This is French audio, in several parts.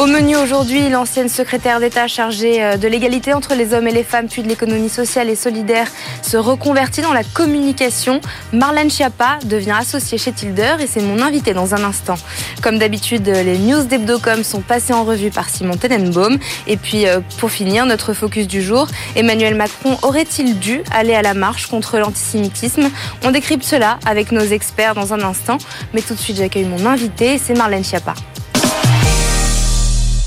Au menu aujourd'hui, l'ancienne secrétaire d'État chargée euh, de l'égalité entre les hommes et les femmes, puis de l'économie sociale et solidaire, se reconvertit dans la communication. Marlène Schiappa devient associée chez Tilder et c'est mon invité dans un instant. Comme d'habitude, les news d'Hebdocom sont passées en revue par Simon Tenenbaum. Et puis, euh, pour finir, notre focus du jour, Emmanuel Macron aurait-il dû aller à la marche contre l'antisémitisme? On décrypte cela avec nos experts dans un instant. Mais tout de suite, j'accueille mon invité, c'est Marlène Schiappa.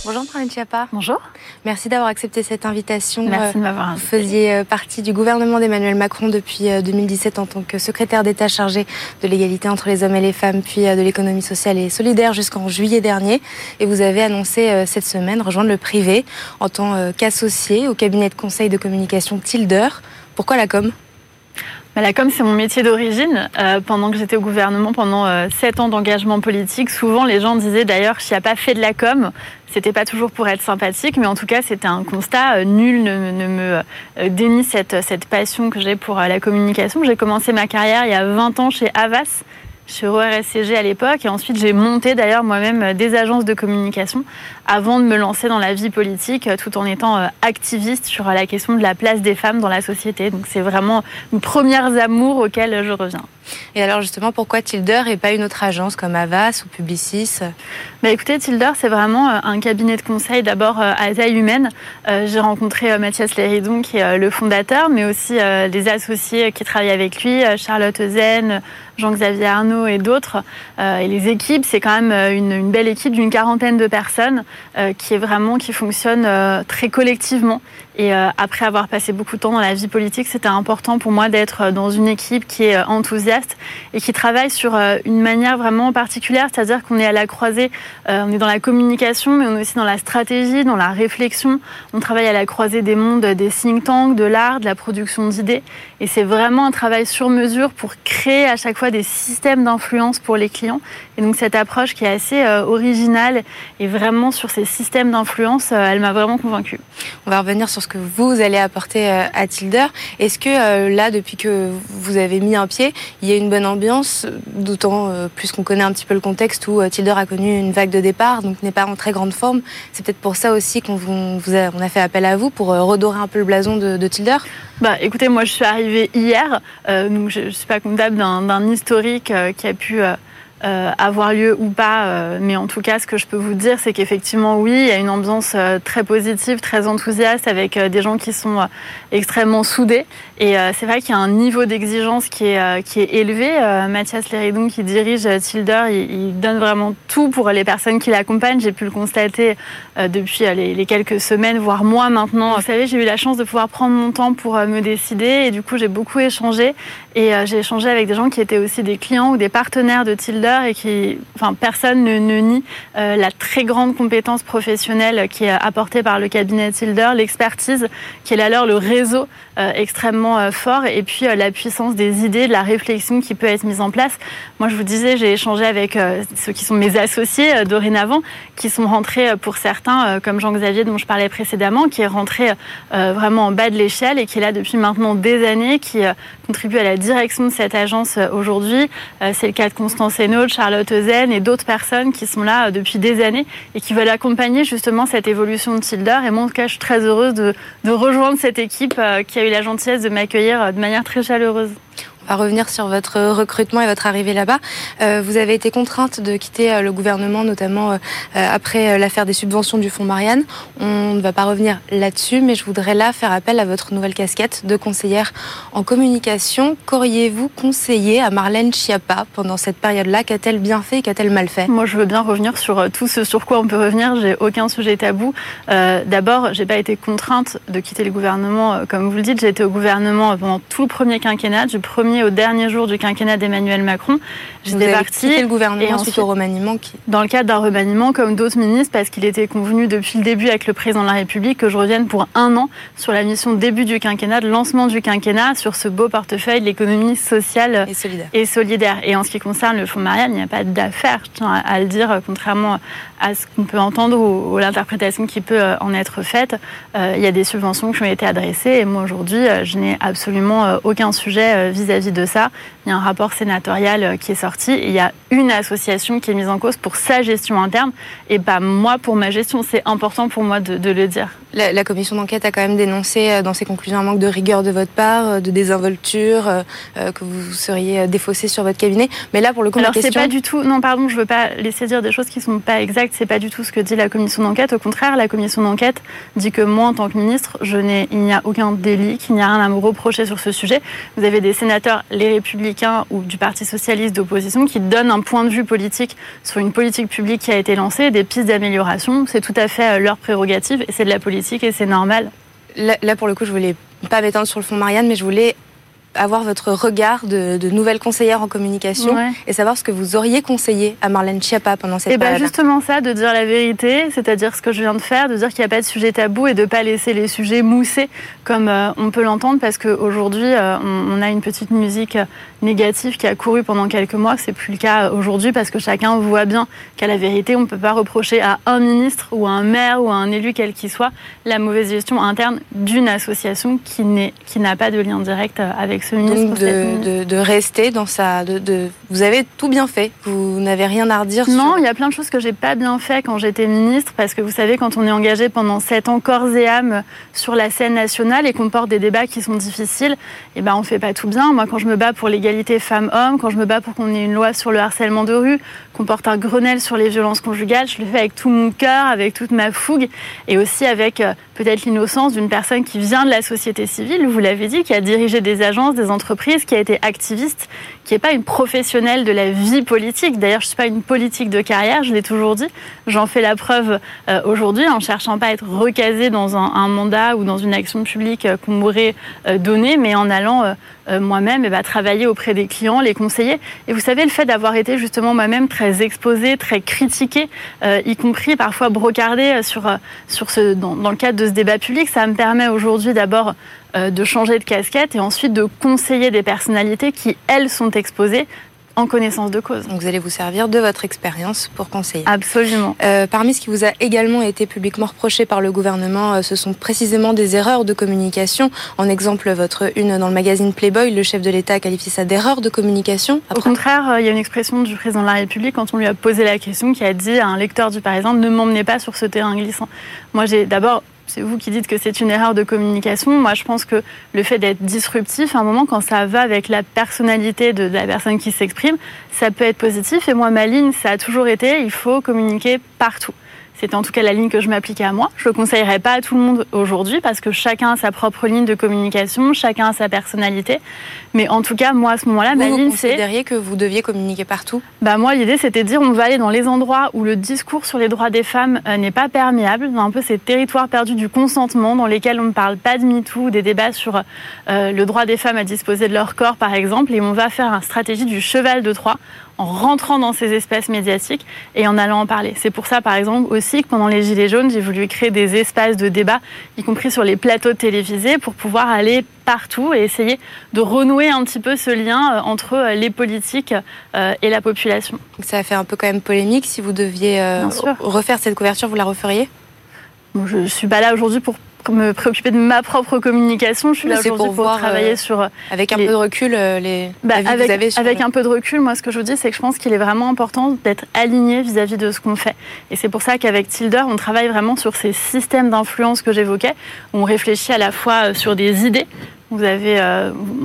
Bonjour Marlène Schiappa. Bonjour. Merci d'avoir accepté cette invitation. Merci de m'avoir invité. Vous faisiez euh, partie du gouvernement d'Emmanuel Macron depuis 2017 euh, en tant que secrétaire d'État chargé de l'égalité entre les hommes et les femmes, puis euh, de l'économie sociale et solidaire jusqu'en juillet dernier. Et vous avez annoncé cette semaine rejoindre le privé en tant qu'associé au cabinet de conseil de communication Tilder. Pourquoi la com? La com, c'est mon métier d'origine. pendant que j'étais au gouvernement, pendant sept ans d'engagement politique, souvent les gens disaient d'ailleurs, je n'ai pas fait de la com, c'était pas toujours pour être sympathique, mais en tout cas, c'était un constat. Euh, nul ne, me euh, dénie cette, cette passion que j'ai pour euh, la communication. J'ai commencé ma carrière il y a 20 ans chez Avas chez RSCG à l'époque et ensuite j'ai monté d'ailleurs moi-même des agences de communication avant de me lancer dans la vie politique tout en étant activiste sur la question de la place des femmes dans la société. Donc c'est vraiment mes premières amours auxquelles je reviens. Et alors justement, pourquoi Tilder et pas une autre agence comme Avas ou Publicis? Bah Écoutez, Tilder, c'est vraiment euh, un cabinet de conseil d'abord euh, à taille humaine. Euh, j'ai rencontré Mathias Léridon, qui est le fondateur, mais aussi des associés qui travaillent avec lui, Charlotte Zen, Jean-Xavier Arnaud et d'autres. et les équipes, c'est quand même une, belle équipe d'une quarantaine de personnes qui est vraiment, qui fonctionne très collectivement. Et après avoir passé beaucoup de temps dans la vie politique, c'était important pour moi d'être dans une équipe qui est enthousiaste et qui travaille sur euh, une manière vraiment particulière, c'est-à-dire qu'on est à la croisée, euh, on est dans la communication, mais on est aussi dans la stratégie, dans la réflexion. On travaille à la croisée des mondes des think tanks, de l'art, de la production d'idées. Et c'est vraiment un travail sur mesure pour créer à chaque fois des systèmes d'influence pour les clients. Et donc cette approche qui est assez euh, originale et vraiment sur ces systèmes d'influence, elle m'a vraiment convaincue. On va revenir sur ce que vous allez apporter à Tilder. Est-ce que là, depuis que vous avez mis un pied, il y a une bonne ambiance, d'autant euh, plus qu'on connaît un petit peu le contexte où euh, Tilder a connu une vague de départ, donc n'est pas en très grande forme. C'est peut-être pour ça aussi qu'on vous a, on a fait appel à vous pour euh, redorer un peu le blason de, Tilder. Bah, écoutez, moi je suis arrivée hier, donc je ne suis pas comptable d'un historique qui a pu euh, avoir lieu ou pas. Euh, mais en tout cas, ce que je peux vous dire, c'est qu'effectivement, oui, il y a une ambiance euh, très positive, très enthousiaste, avec des gens qui sont extrêmement soudés. Et c'est vrai qu'il y a un niveau d'exigence qui est, qui est élevé. Mathias Léridon, qui dirige Tilder, il, donne vraiment tout pour les personnes qui l'accompagnent. J'ai pu le constater depuis les, quelques semaines, voire mois maintenant. Vous savez, j'ai eu la chance de pouvoir prendre mon temps pour me décider. Et du coup, j'ai beaucoup échangé. Et j'ai échangé avec des gens qui étaient aussi des clients ou des partenaires de Tilder et qui, enfin, personne ne, nie euh, la très grande compétence professionnelle qui est apportée par le cabinet Tilder, l'expertise qui est là leur le réseau euh, euh, fort et puis la puissance des idées, de la réflexion qui peut être mise en place. Moi, je vous disais, j'ai échangé avec ceux qui sont mes associés dorénavant, qui sont rentrés pour certains, comme Jean-Xavier dont je parlais précédemment, qui est rentré vraiment en bas de l'échelle et qui est là depuis maintenant des années, qui contribue à la direction de cette agence aujourd'hui. C'est le cas de Constance Hainaut, Charlotte Zen et d'autres personnes qui sont là euh, depuis des années et qui veulent accompagner justement cette évolution de Tilder. Et moi, en tout cas, je suis très heureuse de, de rejoindre cette équipe euh, qui a eu la gentillesse de m'accueillir de manière très chaleureuse. Va revenir sur votre recrutement et votre arrivée là-bas. Euh, vous avez été contrainte de quitter euh, le gouvernement, notamment euh, après l'affaire des subventions du Fonds Marianne. On ne va pas revenir là-dessus, mais je voudrais là faire appel à votre nouvelle casquette de conseillère en communication. Qu'auriez-vous conseillé à Marlène Schiappa pendant cette période-là Qu'a-t-elle bien fait et qu'a-t-elle mal fait Moi, je veux bien revenir sur tout ce sur quoi on peut revenir. J'ai aucun sujet tabou. Euh, D'abord, j'ai pas été contrainte de quitter le gouvernement, comme vous le dites. J'ai été au gouvernement pendant tout le premier quinquennat, du premier au dernier jour du quinquennat d'Emmanuel Macron. J'étais partie. le gouvernement et ensuite au remaniement qui... Dans le cadre d'un remaniement, comme d'autres ministres, parce qu'il était convenu depuis le début avec le président de la République que je revienne pour un an sur la mission début du quinquennat, de lancement du quinquennat, sur ce beau portefeuille de l'économie sociale et solidaire. et solidaire. Et en ce qui concerne le fonds Marianne, il n'y a pas d'affaire, je tiens à le dire, contrairement à ce qu'on peut entendre ou, l'interprétation qui peut euh, en être faite. Euh, il y a des subventions qui ont été adressées et moi aujourd'hui, euh, je n'ai absolument aucun sujet vis-à-vis vis-à-vis de ça. Il y a un rapport sénatorial qui est sorti et il y a une association qui est mise en cause pour sa gestion interne et pas moi pour ma gestion. C'est important pour moi de, le dire. La, commission d'enquête a quand même dénoncé dans ses conclusions un manque de rigueur de votre part, de désinvolture, que vous seriez défaussé sur votre cabinet. Mais là, pour le coup, Alors, c'est pas du tout. Non, pardon, je veux pas laisser dire des choses qui sont pas exactes. C'est pas du tout ce que dit la commission d'enquête. Au contraire, la commission d'enquête dit que moi, en tant que ministre, je n'ai, il n'y a aucun délit, qu'il n'y a rien à me reprocher sur ce sujet. Vous avez des sénateurs, les Républicains ou du Parti socialiste d'opposition, qui donnent un point de vue politique sur une politique publique qui a été lancée, des pistes d'amélioration. C'est tout à fait euh, leur prérogative et c'est de la politique et c'est normal. Là, pour le coup, je voulais pas m'étendre sur le fond Marianne, mais je voulais avoir votre regard de, de nouvelle conseillère en communication et savoir ce que vous auriez conseillé à Marlène Schiappa pendant cette et eh ben, période. Ben justement ça, de dire la vérité, c'est-à-dire ce que je viens de faire, de dire qu'il n'y a pas de sujet tabou et de ne pas laisser les sujets mousser comme euh, on peut l'entendre parce qu'aujourd'hui, euh, on, on, a une petite musique négative qui a couru pendant quelques mois. C'est plus le cas aujourd'hui parce que chacun voit bien qu'à la vérité, on ne peut pas reprocher à un ministre ou à un maire ou à un élu quel qu'il soit la mauvaise gestion interne d'une association qui n'a pas de lien direct avec donc de, rester dans sa. De, vous avez tout bien fait. Vous n'avez rien à redire. Non, il y a plein de choses que j'ai pas bien fait quand j'étais ministre, parce que vous savez, quand on est engagé pendant sept ans corps et âme sur la scène nationale et qu'on porte des débats qui sont difficiles, et eh ben on fait pas tout bien. Moi, quand je me bats pour l'égalité femmes-hommes, quand je me bats pour qu'on ait une loi sur le harcèlement de rue, qu'on porte un Grenelle sur les violences conjugales, je le fais avec tout mon cœur, avec toute ma fougue, et aussi avec euh, peut-être l'innocence d'une personne qui vient de la société civile. Vous l'avez dit, qui a dirigé des agences, des entreprises, qui a été activiste, qui n'est pas une professionnelle de la vie politique. D'ailleurs, je ne suis pas une politique de carrière, je l'ai toujours dit. J'en fais la preuve euh, aujourd'hui en cherchant pas à être recasée dans un, mandat ou dans une action publique euh, qu'on m'aurait euh, donnée, mais en allant moi-même ben, travailler auprès des clients, les conseiller. Et vous savez, le fait d'avoir été justement moi-même très exposée, très critiquée, y compris parfois brocardée sur, sur ce, dans, le cadre de ce débat public, ça me permet aujourd'hui d'abord de changer de casquette et ensuite de conseiller des personnalités qui, elles, sont exposées en connaissance de cause. Donc vous allez vous servir de votre expérience pour conseiller. Absolument. Euh, parmi ce qui vous a également été publiquement reproché par le gouvernement, euh, ce sont précisément des erreurs de communication. En exemple, votre une dans le magazine Playboy, le chef de l'État qualifie ça d'erreur de communication. Au contraire, il y a une expression du président de la République quand on lui a posé la question qui a dit à un lecteur du Parisien ne m'emmenez pas sur ce terrain glissant. Moi, j'ai d'abord c'est vous qui dites que c'est une erreur de communication. Moi, je pense que le fait d'être disruptif, à un moment, quand ça va avec la personnalité de la personne qui s'exprime, ça peut être positif. Et moi, ma ligne, ça a toujours été, il faut communiquer partout. C'était en tout cas la ligne que je m'appliquais à moi. Je ne conseillerais pas à tout le monde aujourd'hui parce que chacun a sa propre ligne de communication, chacun a sa personnalité. Mais en tout cas, moi à ce moment-là, ma ligne c'est. Vous considériez que vous deviez communiquer partout Bah moi, l'idée c'était de dire on va aller dans les endroits où le discours sur les droits des femmes euh, n'est pas perméable, dans un peu ces territoires perdus du consentement, dans lesquels on ne parle pas de MeToo, des débats sur euh, le droit des femmes à disposer de leur corps, par exemple, et on va faire une stratégie du cheval de Troie en rentrant dans ces espaces médiatiques et en allant en parler. C'est pour ça, par exemple, aussi que pendant les Gilets jaunes, j'ai voulu créer des espaces de débat, y compris sur les plateaux télévisés, pour pouvoir aller partout et essayer de renouer un petit peu ce lien euh, entre euh, les politiques euh, et la population. Ça a fait un peu quand même polémique. Si vous deviez refaire cette couverture, vous la referiez? Je ne suis pas là aujourd'hui pour me préoccuper de ma propre communication. Je suis là aujourd'hui pour, travailler euh, sur. Avec un peu de recul, euh, les. Bah, avec que vous avez avec un peu de recul, moi, ce que je vous dis, c'est que je pense qu'il est vraiment important d'être aligné vis-à-vis de ce qu'on fait. Et c'est pour ça qu'avec Tilder, on travaille vraiment sur ces systèmes d'influence que j'évoquais. On réfléchit à la fois euh, sur des idées. Vous avez,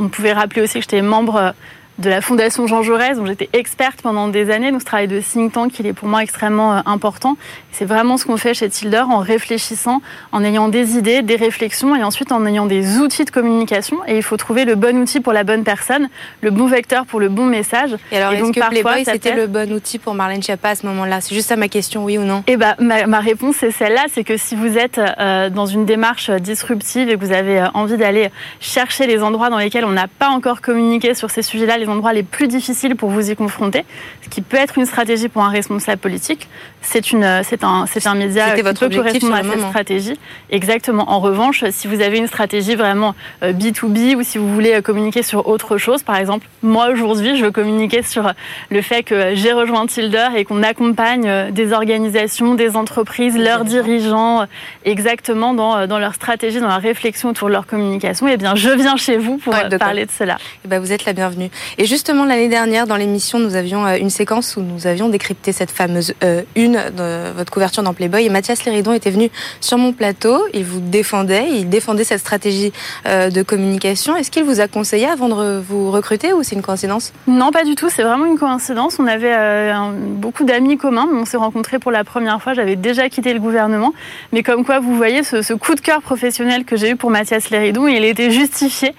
on pouvait rappeler aussi que j'étais membre de la Fondation Jean Jaurès, dont j'étais experte pendant des années. Donc ce travail de think tank, il est pour moi extrêmement euh, important. C'est vraiment ce qu'on fait chez Tilder en réfléchissant, en ayant des idées, des réflexions et ensuite en ayant des outils de communication. Et il faut trouver le bon outil pour la bonne personne, le bon vecteur pour le bon message. Et alors, est-ce que Playboy, c'était le bon outil pour Marlène Schiappa à ce moment-là? C'est juste ça ma question, oui ou non? Eh ben, ma, réponse, c'est celle-là. C'est que si vous êtes euh, dans une démarche disruptive et que vous avez euh, envie d'aller chercher les endroits dans lesquels on n'a pas encore communiqué sur ces sujets-là, les les endroits les plus difficiles pour vous y confronter, ce qui peut être une stratégie pour un responsable politique. C'est une, c'est un, c'est un média qui votre peut correspondre à cette stratégie. Exactement. En revanche, si vous avez une stratégie vraiment B2B ou si vous voulez communiquer sur autre chose, par exemple, moi aujourd'hui, je veux communiquer sur le fait que j'ai rejoint Tilder et qu'on accompagne des organisations, des entreprises, leurs dirigeants, exactement dans, dans leur stratégie, dans la réflexion autour de leur communication. Eh bien, je viens chez vous pour parler de cela. Eh ben, vous êtes la bienvenue. Et justement, l'année dernière, dans l'émission, nous avions euh, une séquence où nous avions décrypté cette fameuse euh, une de votre couverture dans Playboy. Et Mathias Léridon était venu sur mon plateau. Il vous défendait, il défendait cette stratégie euh, de communication. Est-ce qu'il vous a conseillé avant de vous recruter ou c'est une coïncidence? Non, pas du tout. C'est vraiment une coïncidence. On avait beaucoup d'amis communs. On s'est rencontrés pour la première fois. J'avais déjà quitté le gouvernement. Mais comme quoi, vous voyez, ce, coup de cœur professionnel que j'ai eu pour Mathias Léridon, il était justifié.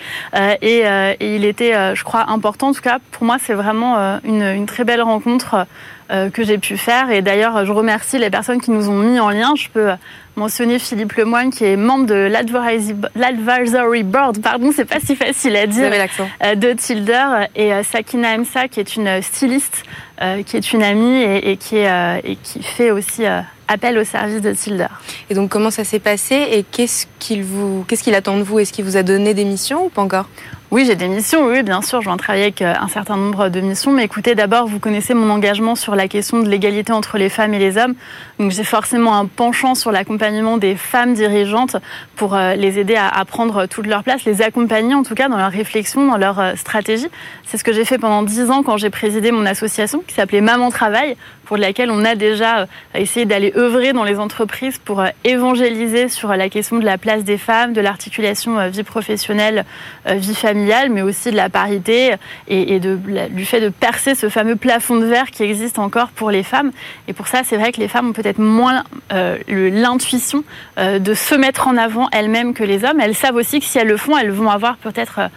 et il était, je crois, important. En tout cas, pour moi, c'est vraiment euh, une, très belle rencontre euh, que j'ai pu faire. Et d'ailleurs, je remercie les personnes qui nous ont mis en lien. Je peux mentionner Philippe Lemoine, qui est membre de l'Advisory Board, pardon, c'est pas si facile à dire, euh, de Tilder, et Sakina Emsa, qui est une styliste, qui est une amie et, qui, est, et qui fait aussi appel au service de Tilder. Et donc, comment ça s'est passé et qu'est-ce qu'il vous, qu'est-ce qu'il attend de vous? Est-ce qu'il vous a donné des missions ou pas encore? Oui, j'ai des missions, oui, bien sûr, je vais en travailler avec euh, un certain nombre de missions. Mais écoutez, d'abord, vous connaissez mon engagement sur la question de l'égalité entre les femmes et les hommes. Donc j'ai forcément un penchant sur l'accompagnement des femmes dirigeantes pour euh, les aider à, prendre toute leur place, les accompagner en tout cas dans leur réflexion, dans leur euh, stratégie. C'est ce que j'ai fait pendant dix ans quand j'ai présidé mon association qui s'appelait Maman Travail, pour laquelle on a déjà essayé d'aller œuvrer dans les entreprises pour évangéliser sur la question de la place des femmes, de l'articulation vie professionnelle, vie familiale mais aussi de la parité et, du fait de percer ce fameux plafond de verre qui existe encore pour les femmes. Et pour ça, c'est vrai que les femmes ont peut-être moins euh, l'intuition euh, de se mettre en avant elles-mêmes que les hommes. Elles savent aussi que si elles le font, elles vont avoir peut-être... Euh,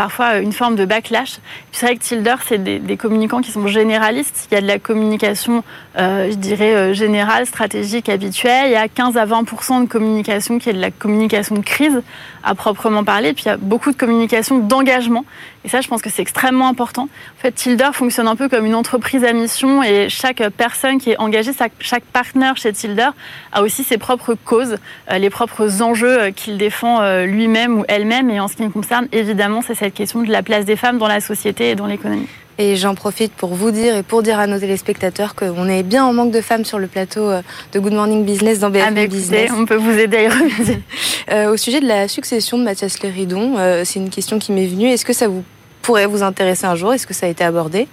parfois une forme de backlash. C'est vrai que Tilder, c'est des, communicants qui sont généralistes. Il y a de la communication, je dirais, générale, stratégique, habituelle. Il y a 15 à 20 de communication qui est de la communication de crise à proprement parler. Puis il y a beaucoup de communication d'engagement. Et ça, je pense que c'est extrêmement important. En fait, Tilder fonctionne un peu comme une entreprise à mission et chaque personne qui est engagée, chaque partenaire chez Tilder a aussi ses propres causes, euh, les propres enjeux euh, qu'il défend euh, lui-même ou elle-même. Et en ce qui me concerne, évidemment, c'est cette question de la place des femmes dans la société et dans l'économie. Et j'en profite pour vous dire et pour dire à nos téléspectateurs qu'on est bien en manque de femmes sur le plateau euh, de Good Morning Business dans BFM ah, Business. On peut vous aider à euh, Au sujet de la succession de Mathias Léridon, euh, c'est une question qui m'est venue. Est-ce que ça vous pourrait vous intéresser un jour? Est-ce que ça a été abordé?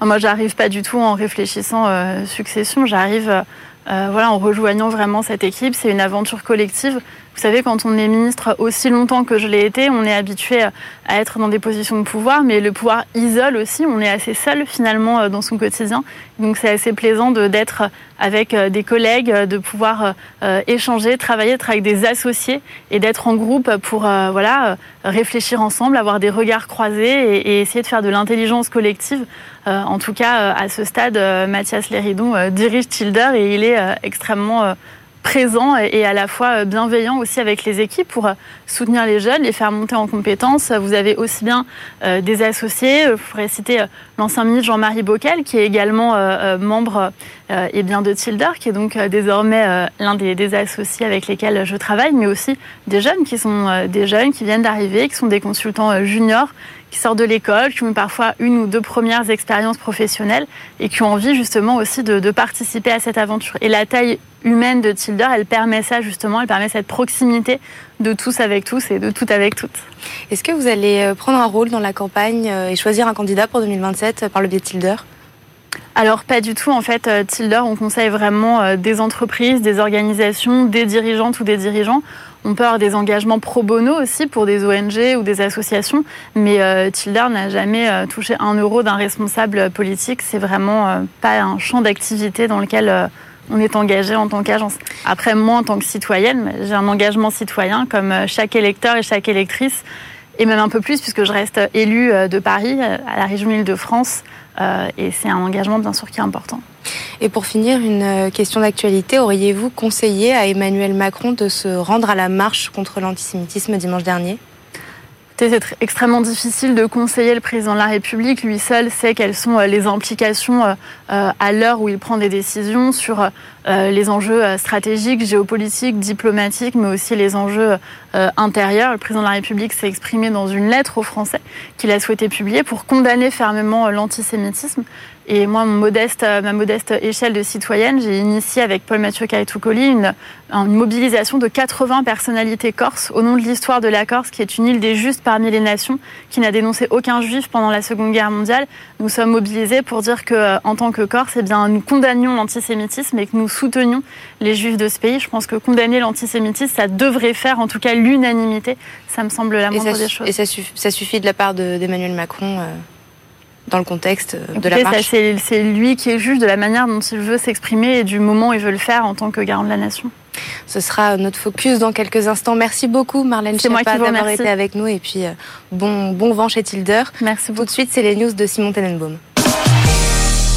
Moi, j'arrive pas du tout en réfléchissant succession. J'arrive voilà, en rejoignant vraiment cette équipe. C'est une aventure collective. Vous savez, quand on est ministre aussi longtemps que je l'ai été, on est habitué à être dans des positions de pouvoir, mais le pouvoir isole aussi. On est assez seul finalement euh, dans son quotidien. Donc c'est assez plaisant d'être avec euh, des collègues, de pouvoir euh, échanger, travailler, être avec des associés et d'être en groupe pour voilà réfléchir ensemble, avoir des regards croisés et, essayer de faire de l'intelligence collective. en tout cas, à ce stade, Mathias Léridon dirige Tilder et il est extrêmement présent et à la fois euh, bienveillant aussi avec les équipes pour euh, soutenir les jeunes, les faire monter en compétences. Vous avez aussi bien euh, des associés, je pourrais citer l'ancien ministre Jean-Marie Bockel, qui est également membre et bien de Tilder, qui est donc désormais l'un des, des, associés avec lesquels je travaille, mais aussi des jeunes qui sont des jeunes qui viennent d'arriver, qui sont des consultants juniors, qui sortent de l'école, qui ont parfois une ou deux premières expériences professionnelles et qui ont envie justement aussi de, de participer à cette aventure. Et la taille humaine de Tilder, elle permet ça justement, elle permet cette proximité de tous avec tous et de tout avec toutes. Est-ce que vous allez euh, prendre un rôle dans la campagne euh, et choisir un candidat pour 2027 euh, par le biais de Tilder? Alors pas du tout. En fait, Tilder, on conseille vraiment des entreprises, des organisations, des dirigeantes ou des dirigeants. On peut avoir des engagements pro bono aussi pour des ONG ou des associations, mais Tilder n'a jamais touché un euro d'un responsable politique. C'est vraiment pas un champ d'activité dans lequel on est engagé en tant qu'agence. Après, moi, en tant que citoyenne, j'ai un engagement citoyen comme euh, chaque électeur et chaque électrice, et même un peu plus puisque je reste élue euh, de Paris, euh, à la région Île-de-France, et c'est un engagement bien sûr qui est important. Et pour finir, une question d'actualité, auriez-vous conseillé à Emmanuel Macron de se rendre à la marche contre l'antisémitisme dimanche dernier? C'est extrêmement difficile de conseiller le président de la République. Lui seul sait quelles sont euh, les implications euh, euh, à l'heure où il prend des décisions sur les enjeux stratégiques, géopolitiques, diplomatiques, mais aussi les enjeux intérieurs. Le président de la République s'est exprimé dans une lettre aux Français qu'il a souhaité publier pour condamner fermement l'antisémitisme. Et moi, mon modeste, ma modeste échelle de citoyenne, j'ai initié avec Paul Mathieu Kaitoukoli une, mobilisation de 80 personnalités corses au nom de l'histoire de la Corse, qui est une île des justes parmi les nations, qui n'a dénoncé aucun juif pendant la Seconde Guerre mondiale. Nous sommes mobilisés pour dire que, euh, en tant que Corse, eh bien, nous condamnions l'antisémitisme et que nous soutenions les juifs de ce pays. Je pense que condamner l'antisémitisme, ça devrait faire en tout cas l'unanimité. Ça me semble la moindre des choses. Et ça, suffit, ça suffit de la part d'Emmanuel Macron euh, dans le contexte euh, de la marche C'est lui qui est juge de la manière dont il veut s'exprimer et du moment où il veut le faire en tant que garant de la nation. Ce sera notre focus dans quelques instants. Merci beaucoup Marlène Schiappa d'avoir été avec nous et puis euh, bon, bon vent chez Tilder. Merci beaucoup. Tout de suite, c'est les news de Simon Tenenbaum.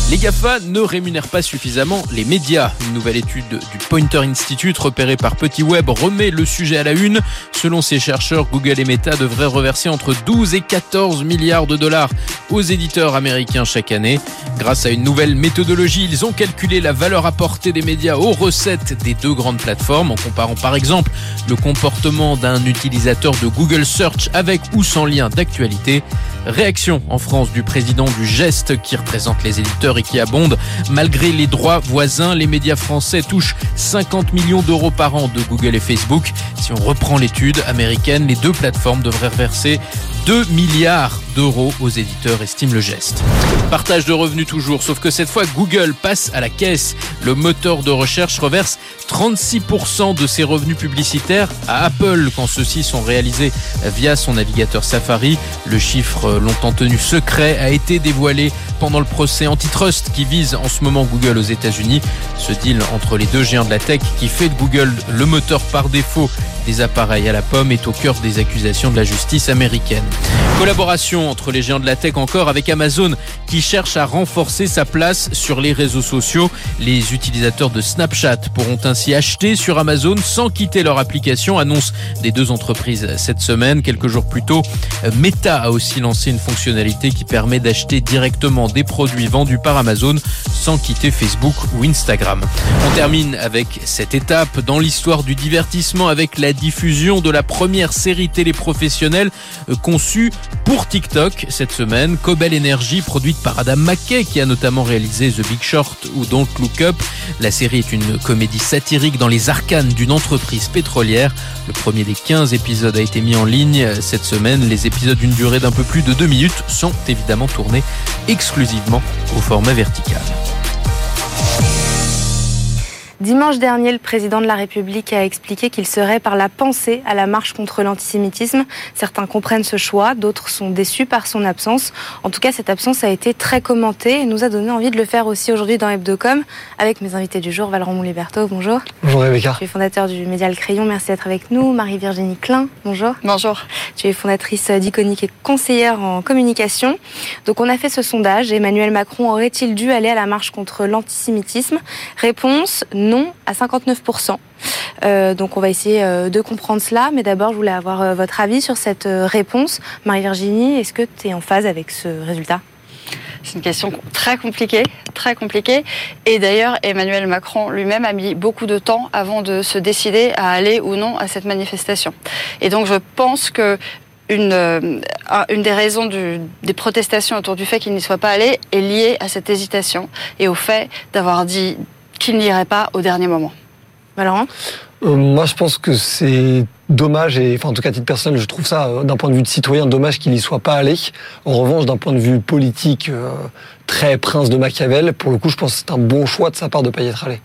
Les GAFA ne rémunèrent pas suffisamment les médias. Une nouvelle étude du Pointer Institute repérée par Petit Web remet le sujet à la une. Selon ces chercheurs, Google et Meta devraient reverser entre 12 et 14 milliards de dollars aux éditeurs américains chaque année. Grâce à une nouvelle méthodologie, ils ont calculé la valeur apportée des médias aux recettes des deux grandes plateformes en comparant par exemple le comportement d'un utilisateur de Google Search avec ou sans lien d'actualité. Réaction en France du président du Geste qui représente les éditeurs qui abonde. Malgré les droits voisins, les médias français touchent 50 millions d'euros par an de Google et Facebook. Si on reprend l'étude américaine, les deux plateformes devraient reverser 2 milliards aux éditeurs, estime le geste. Partage de revenus toujours, sauf que cette fois Google passe à la caisse. Le moteur de recherche reverse 36% de ses revenus publicitaires à Apple quand ceux-ci sont réalisés via son navigateur Safari. Le chiffre longtemps tenu secret a été dévoilé pendant le procès antitrust qui vise en ce moment Google aux États-Unis. Ce deal entre les deux géants de la tech qui fait de Google le moteur par défaut des appareils à la pomme est au cœur des accusations de la justice américaine. Collaboration entre les géants de la tech encore avec Amazon qui cherche à renforcer sa place sur les réseaux sociaux. Les utilisateurs de Snapchat pourront ainsi acheter sur Amazon sans quitter leur application, annonce des deux entreprises cette semaine. Quelques jours plus tôt, Meta a aussi lancé une fonctionnalité qui permet d'acheter directement des produits vendus par Amazon sans quitter Facebook ou Instagram. On termine avec cette étape dans l'histoire du divertissement avec la diffusion de la première série télé professionnelle euh, conçue pour TikTok cette semaine. Cobel Energy, produite par Adam McKay, qui a notamment réalisé The Big Short ou Don't Look Up. La série est une comédie satirique dans les arcanes d'une entreprise pétrolière. Le premier des 15 épisodes a été mis en ligne cette semaine. Les épisodes d'une durée d'un peu plus de deux minutes sont évidemment tournés exclusivement au format vertical. Dimanche dernier, le président de la République a expliqué qu'il serait par la pensée à la marche contre l'antisémitisme. Certains comprennent ce choix, d'autres sont déçus par son absence. En tout cas, cette absence a été très commentée et nous a donné envie de le faire aussi aujourd'hui dans Hebdocom avec mes invités du jour, Valorant Mouliberto, bonjour. Bonjour Rebecca. Tu es fondateur du Média Le Crayon, merci d'être avec nous. Marie-Virginie Klein, bonjour. Bonjour. Tu es fondatrice d'Iconique et conseillère en communication. Donc on a fait ce sondage, Emmanuel Macron aurait-il dû aller à la marche contre l'antisémitisme? Réponse, non à 59%. Euh, donc on va essayer euh, de comprendre cela, mais d'abord je voulais avoir euh, votre avis sur cette réponse. Marie-Virginie, est-ce que tu es en phase avec ce résultat? C'est une question très compliquée, très compliquée. Et d'ailleurs, Emmanuel Macron lui-même a mis beaucoup de temps avant de se décider à aller ou non à cette manifestation. Et donc, je pense que une des raisons des protestations autour du fait qu'il n'y soit pas allé est liée à cette hésitation et au fait d'avoir dit qu'il n'irait pas au dernier moment. Valorant euh, Moi, je pense que c'est dommage, et enfin, en tout cas, à titre personnel, je trouve ça, euh, d'un point de vue de citoyen, dommage qu'il n'y soit pas allé. En revanche, d'un point de vue politique, euh, très prince de Machiavel, pour le coup, je pense que c'est un bon choix de sa part de ne pas y être allé.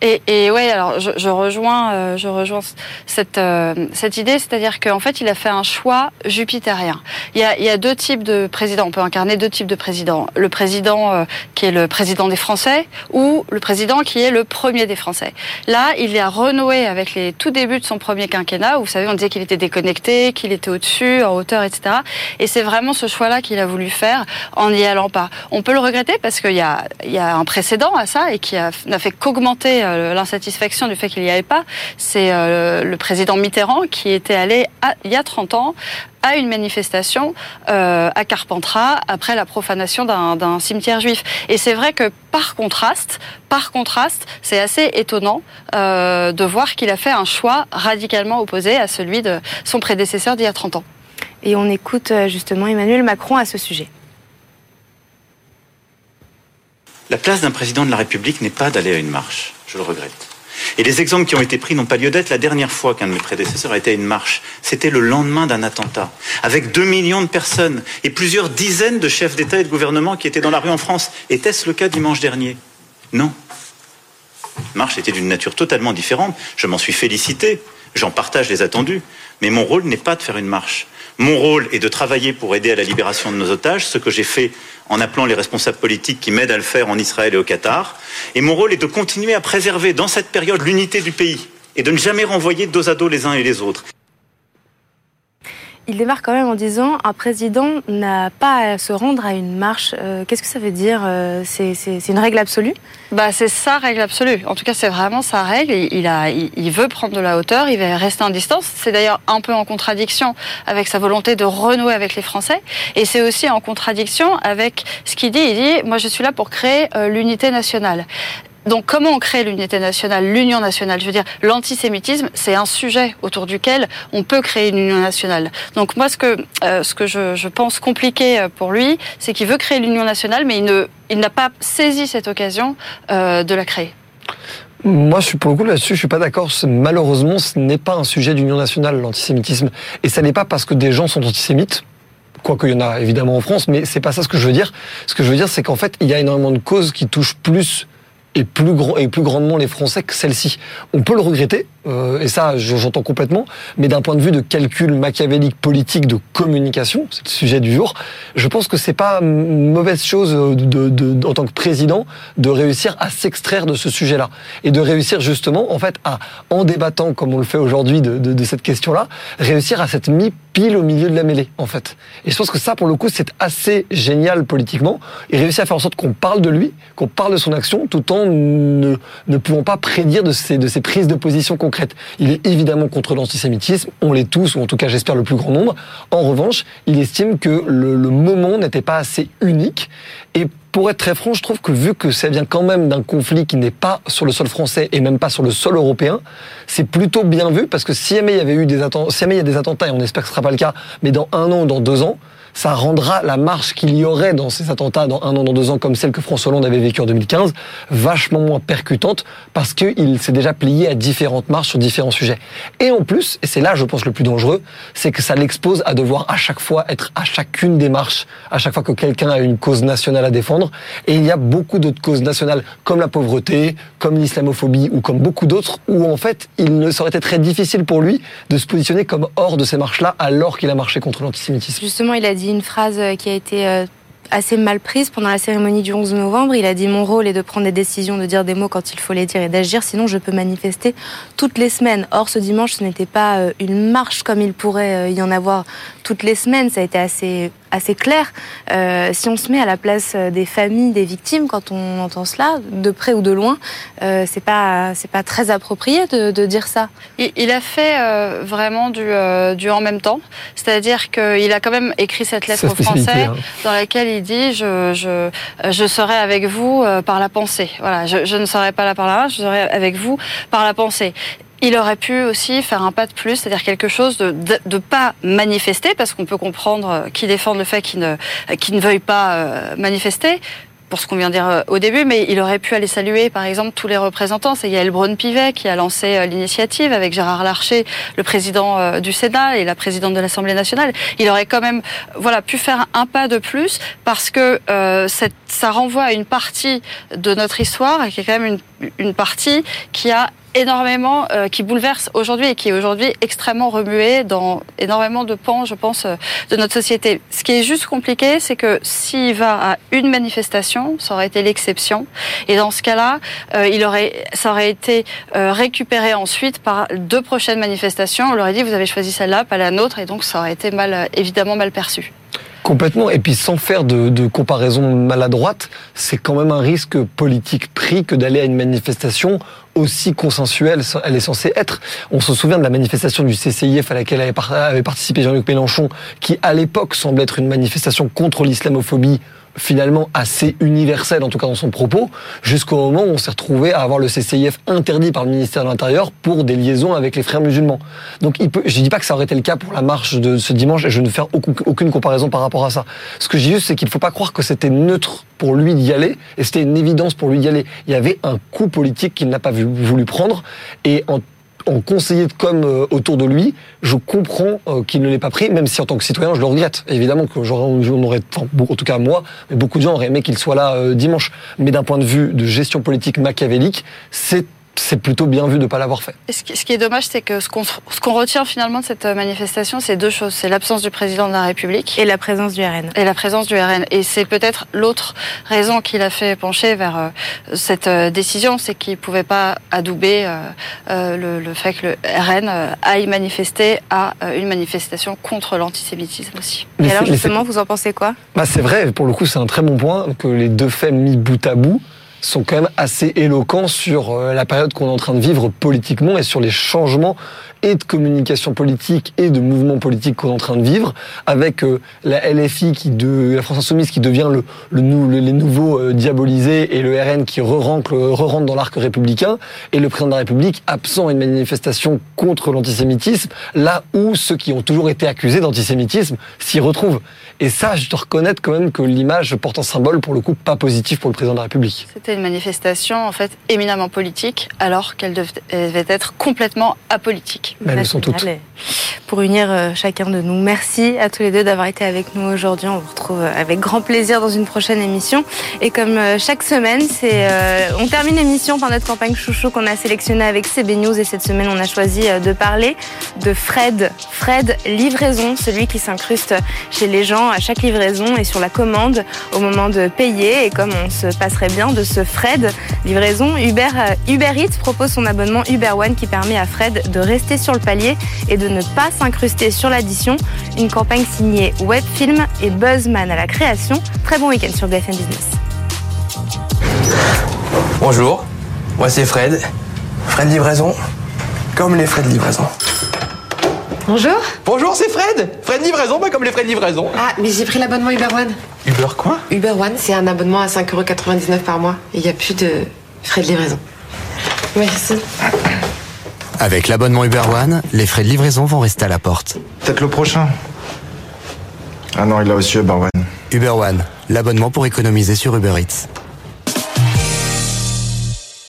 Et, et ouais, alors je, je rejoins, euh, je rejoins cette euh, cette idée, c'est-à-dire qu'en fait, il a fait un choix jupitérien. Il y a, il y a deux types de présidents. On peut incarner deux types de présidents. Le président euh, qui est le président des Français ou le président qui est le premier des Français. Là, il a renoué avec les tout débuts de son premier quinquennat. Où, vous savez, on disait qu'il était déconnecté, qu'il était au-dessus, en hauteur, etc. Et c'est vraiment ce choix-là qu'il a voulu faire en n'y allant pas. On peut le regretter parce qu'il y a il y a un précédent à ça et qui n'a fait qu'augmenter l'insatisfaction du fait qu'il n'y avait pas, c'est le président Mitterrand qui était allé il y a 30 ans à une manifestation euh, à Carpentras après la profanation d'un cimetière juif. Et c'est vrai que par contraste, par contraste, c'est assez étonnant euh, de voir qu'il a fait un choix radicalement opposé à celui de son prédécesseur d'il y a 30 ans. Et on écoute euh, justement Emmanuel Macron à ce sujet. La place d'un président de la République n'est pas d'aller à une marche, je le regrette. Et les exemples qui ont été pris n'ont pas lieu d'être. La dernière fois qu'un de mes prédécesseurs a été à une marche, c'était le lendemain d'un attentat, avec deux millions de personnes et plusieurs dizaines de chefs d'État et de gouvernement qui étaient dans la rue en France. Était-ce le cas dimanche dernier? Non. La marche était d'une nature totalement différente. Je m'en suis félicité. J'en partage les attendus. Mais mon rôle n'est pas de faire une marche. Mon rôle est de travailler pour aider à la libération de nos otages, ce que j'ai fait en appelant les responsables politiques qui m'aident à le faire en Israël et au Qatar. Et mon rôle est de continuer à préserver dans cette période l'unité du pays et de ne jamais renvoyer dos à dos les uns et les autres il démarre quand même en disant un président n'a pas à se rendre à une marche. Euh, qu'est-ce que ça veut dire euh, C'est une règle absolue? Bah, C'est sa règle absolue. En tout cas, c'est vraiment sa règle. Il, veut prendre de la hauteur, il va rester en distance. C'est d'ailleurs un peu en contradiction avec sa volonté de renouer avec les Français. Et c'est aussi en contradiction avec ce qu'il dit. Il dit, moi je suis là pour créer euh, l'unité nationale. Donc comment on crée l'unité nationale, l'union nationale? Je veux dire, l'antisémitisme, c'est un sujet autour duquel on peut créer une union nationale. Donc moi, ce que, euh, ce que je, pense compliqué euh, pour lui, c'est qu'il veut créer l'union nationale, mais il, ne, il n'a pas saisi cette occasion euh, de la créer. Moi, je suis pour le coup là-dessus, je suis pas d'accord. Malheureusement, ce n'est pas un sujet d'union nationale, l'antisémitisme. Et ça n'est pas parce que des gens sont antisémites, quoique il y en a évidemment en France, mais c'est pas ça ce que je veux dire. Ce que je veux dire, c'est qu'en fait, il y a énormément de causes qui touchent plus et plus, grand, et plus grandement les Français que celle-ci. On peut le regretter, euh, et ça j'entends complètement, mais d'un point de vue de calcul machiavélique politique de communication, c'est le sujet du jour, je pense que c'est pas mauvaise chose de, en tant que président de réussir à s'extraire de ce sujet-là et de réussir justement en fait à, en débattant comme on le fait aujourd'hui de, cette question-là, réussir à s'être mis pile au milieu de la mêlée en fait. Et je pense que ça pour le coup c'est assez génial politiquement et réussir à faire en sorte qu'on parle de lui, qu'on parle de son action tout en ne, ne pouvant pas prédire de ses, de ses prises de position concrètes. Il est évidemment contre l'antisémitisme, on l'est tous, ou en tout cas j'espère le plus grand nombre. En revanche, il estime que le, moment n'était pas assez unique et pour être très franc, je trouve que vu que ça vient quand même d'un conflit qui n'est pas sur le sol français et même pas sur le sol européen, c'est plutôt bien vu parce que si jamais il y avait eu des si jamais il y a des attentats et on espère que ce sera pas le cas, mais dans un an ou dans deux ans, ça rendra la marche qu'il y aurait dans ces attentats dans un an, dans deux ans, comme celle que François Hollande avait vécue en 2015, vachement moins percutante parce qu'il s'est déjà plié à différentes marches sur différents sujets. Et en plus, et c'est là, je pense, le plus dangereux, c'est que ça l'expose à devoir à chaque fois être à chacune des marches, à chaque fois que quelqu'un a une cause nationale à défendre. Et il y a beaucoup d'autres causes nationales, comme la pauvreté, comme l'islamophobie ou comme beaucoup d'autres, où en fait, il ne serait été très difficile pour lui de se positionner comme hors de ces marches-là alors qu'il a marché contre l'antisémitisme. Justement, il a dit une phrase euh, qui a été euh, assez mal prise pendant la cérémonie du 11 novembre. Il a dit mon rôle est de prendre des décisions, de dire des mots quand il faut les dire et d'agir, sinon je peux manifester toutes les semaines. Or, ce dimanche, ce n'était pas euh, une marche comme il pourrait y en avoir toutes les semaines. Ça a été assez assez clair. Euh, si on se met à la place euh, des familles des victimes, quand on entend cela, de près ou de loin, euh, c'est pas c'est pas très approprié de, de dire ça. Il, il a fait euh, vraiment du, euh, du en même temps, c'est-à-dire qu'il a quand même écrit cette lettre aux Français hein. dans laquelle il dit je je je serai avec vous par la pensée. Voilà, je, je ne serai pas là par la main, je serai avec vous par la pensée. Il aurait pu aussi faire un pas de plus, c'est-à-dire quelque chose de, de, pas manifester, parce qu'on peut comprendre qui défendent le fait qu'ils ne, qu ne pas euh, manifester, pour ce qu'on vient de dire euh, au début, mais il aurait pu aller saluer, par exemple, tous les représentants. C'est Yael Braun-Pivet qui a lancé euh, l'initiative avec Gérard Larcher, le président du Sénat et la présidente de l'Assemblée nationale. Il aurait quand même, voilà, pu faire un pas de plus parce que euh, ça renvoie à une partie de notre histoire qui est quand même une, une partie qui a énormément, euh, qui bouleverse aujourd'hui et qui est aujourd'hui extrêmement remué dans énormément de pans, je pense, euh, de notre société. Ce qui est juste compliqué, c'est que s'il va à une manifestation, ça aurait été l'exception. Et dans ce cas-là, euh, il aurait, ça aurait été euh, récupéré ensuite par deux prochaines manifestations. On leur aurait dit, vous avez choisi celle-là, pas la nôtre, et donc ça aurait été mal, évidemment mal perçu. Complètement. Et puis sans faire de, comparaison maladroite, c'est quand même un risque politique pris que d'aller à une manifestation aussi consensuelle elle est censée être. On se souvient de la manifestation du CCIF à laquelle avait participé Jean-Luc Mélenchon, qui à l'époque semblait être une manifestation contre l'islamophobie finalement assez universel, en tout cas dans son propos, jusqu'au moment où on s'est retrouvé à avoir le CCIF interdit par le ministère de l'Intérieur pour des liaisons avec les frères musulmans. Donc il peut, je dis pas que ça aurait été le cas pour la marche de ce dimanche, et je ne faire aucune comparaison par rapport à ça. Ce que dis juste, c'est qu'il ne faut pas croire que c'était neutre pour lui d'y aller, et c'était une évidence pour lui d'y aller. Il y avait un coup politique qu'il n'a pas voulu prendre, et en en conseiller de com euh, autour de lui, je comprends euh, qu'il ne l'ait pas pris, même si en tant que citoyen, je le regrette. Évidemment que j'aurais, on en tout cas moi, beaucoup de gens auraient aimé qu'il soit là euh, dimanche. Mais d'un point de vue de gestion politique machiavélique, c'est c'est plutôt bien vu de ne pas l'avoir fait. ce, qui, est dommage, c'est que ce qu'on ce retient finalement de cette manifestation, c'est deux choses. C'est l'absence du président de la République. Et la présence du RN. Et la présence du RN. Et c'est peut-être l'autre raison qui l'a fait pencher vers euh, cette euh, décision, c'est qu'il ne pouvait pas adouber euh, le, fait que le RN aille manifester à une manifestation contre l'antisémitisme aussi. Et alors justement, vous en pensez quoi? Bah, C'est vrai, pour le coup, c'est un très bon point que les deux faits mis bout à bout sont quand même assez éloquents sur euh, la période qu'on est en train de vivre politiquement et sur les changements et de communication politique et de mouvement politique qu'on est en train de vivre, avec euh, la LFI qui de la France Insoumise qui devient le, le, les nouveaux euh, diabolisés et le RN qui re-rentre, re dans l'arc républicain et le président de la République absent à une manifestation contre l'antisémitisme, là où ceux qui ont toujours été accusés d'antisémitisme s'y retrouvent. Et ça, je dois reconnaître quand même que l'image porte un symbole pour le coup pas positif pour le président de la République. C'était une manifestation en fait éminemment politique alors qu'elle devait être complètement apolitique. Elles sont toutes. Pour unir euh, chacun de nous. Merci à tous les deux d'avoir été avec nous aujourd'hui. On vous retrouve euh, avec grand plaisir dans une prochaine émission. Et comme euh, chaque semaine, c'est on termine l'émission par notre campagne chouchou qu'on a sélectionnée avec CB News. Et cette semaine, on a choisi de parler de Fred. Fred Livraison, celui qui s'incruste chez les gens à chaque livraison et sur la commande au moment de payer. Et comme on se passerait bien de ce Fred Livraison, Uber, Uber Eats propose son abonnement Uber One qui permet à Fred de rester sur le palier et de ne pas s'incruster sur l'addition. Une campagne signée Webfilm et Buzzman à la création. Très bon week-end sur BFM Business. Bonjour, moi c'est Fred. Fred Livraison, comme les frais livraison. Bonjour. Bonjour, c'est Fred. Fred Livraison, pas comme les frais de livraison. Ah, mais j'ai pris l'abonnement Uber One. Uber quoi? Uber One, c'est un abonnement à 5,99€ par mois. Et il n'y a plus de frais de livraison. Merci. Avec l'abonnement Uber One, les frais de livraison vont rester à la porte. Peut-être le prochain? Ah non, il a aussi Uber One. Uber One, l'abonnement pour économiser sur Uber Eats.